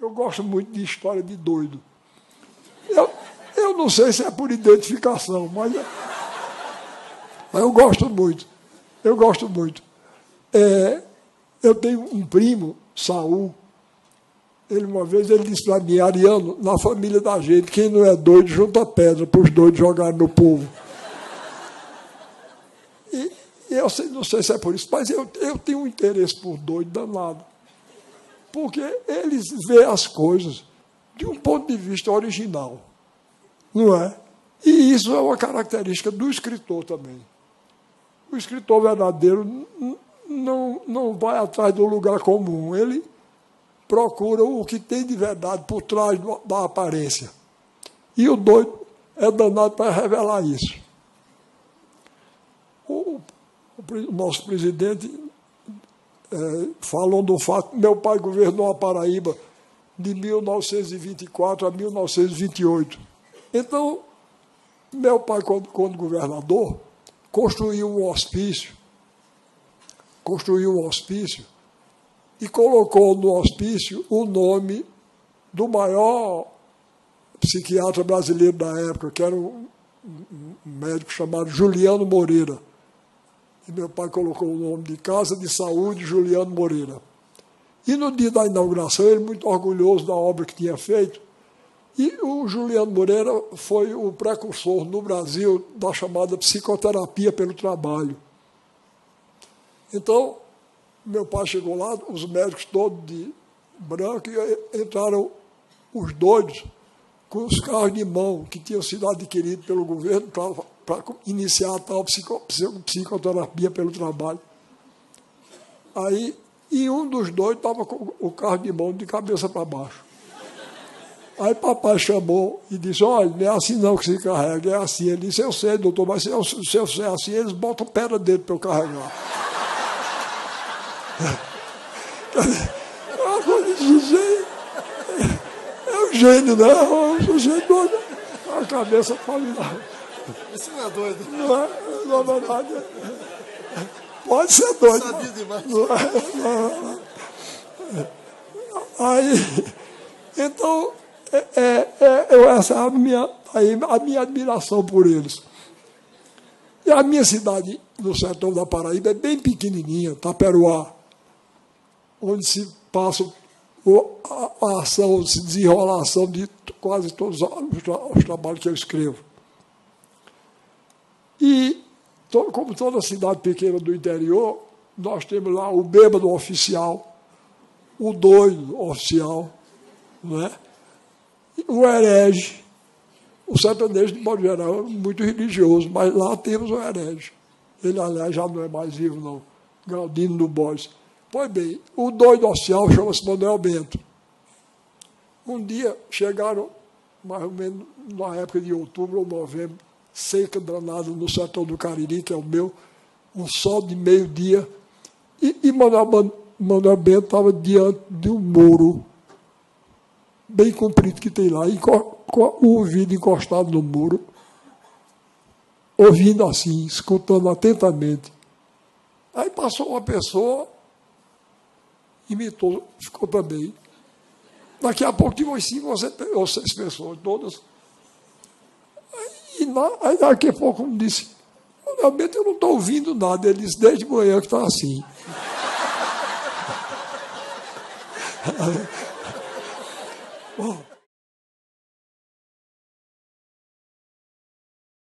Eu gosto muito de história de doido. Eu, eu não sei se é por identificação, mas, mas eu gosto muito. Eu gosto muito. É, eu tenho um primo, Saul. Ele uma vez ele disse para mim, Ariano, na família da gente, quem não é doido junta pedra para os doidos jogarem no povo. E, e eu sei, não sei se é por isso, mas eu, eu tenho um interesse por doido danado porque eles veem as coisas de um ponto de vista original, não é? E isso é uma característica do escritor também. O escritor verdadeiro não, não vai atrás do lugar comum, ele procura o que tem de verdade por trás da aparência. E o doido é danado para revelar isso. O, o nosso presidente é, falam do fato meu pai governou a Paraíba de 1924 a 1928. Então, meu pai, quando, quando governador, construiu um hospício, construiu um hospício e colocou no hospício o nome do maior psiquiatra brasileiro da época, que era um, um médico chamado Juliano Moreira e meu pai colocou o nome de Casa de Saúde Juliano Moreira. E no dia da inauguração, ele muito orgulhoso da obra que tinha feito, e o Juliano Moreira foi o precursor no Brasil da chamada psicoterapia pelo trabalho. Então, meu pai chegou lá, os médicos todos de branco, e entraram os doidos com os carros de mão que tinham sido adquiridos pelo governo para iniciar a tal psico, psicoterapia pelo trabalho. Aí, e um dos dois estava com o carro de mão de cabeça para baixo. Aí papai chamou e disse, olha, não é assim não que se carrega, é assim. Ele disse, eu sei, doutor, mas se eu, se eu é assim, eles botam pedra dentro para eu carregar. é uma coisa gênio. É um gênio, né? É um doido. A cabeça falida. Isso não é doido. Não é, na verdade. Pode ser doido. Sabia demais. Não é, não é. Aí, então, é, é, é, eu, essa é a minha, a minha admiração por eles. E a minha cidade, no sertão da Paraíba, é bem pequenininha, Taperuá, onde se passa a, ação, se desenrola a ação de quase todos os, os trabalhos que eu escrevo. E, como toda cidade pequena do interior, nós temos lá o bêbado oficial, o doido oficial, não é? o herege. O sertanejo, de modo geral, é muito religioso, mas lá temos o herege. Ele, aliás, já não é mais vivo, não. Galdino do Bois. Pois bem, o doido oficial chama-se Manuel Bento. Um dia chegaram, mais ou menos na época de outubro ou novembro, seca danada no sertão do Cariri, que é o meu, um sol de meio-dia, e, e Manuel, Bento estava diante de um muro bem comprido que tem lá, e com, o ouvido encostado no muro, ouvindo assim, escutando atentamente. Aí passou uma pessoa, imitou, ficou também. Daqui a pouco tinha cinco ou seis pessoas, todas aí daqui a pouco um disse, realmente eu não estou ouvindo nada. Ele disse, desde manhã que está assim. Bom,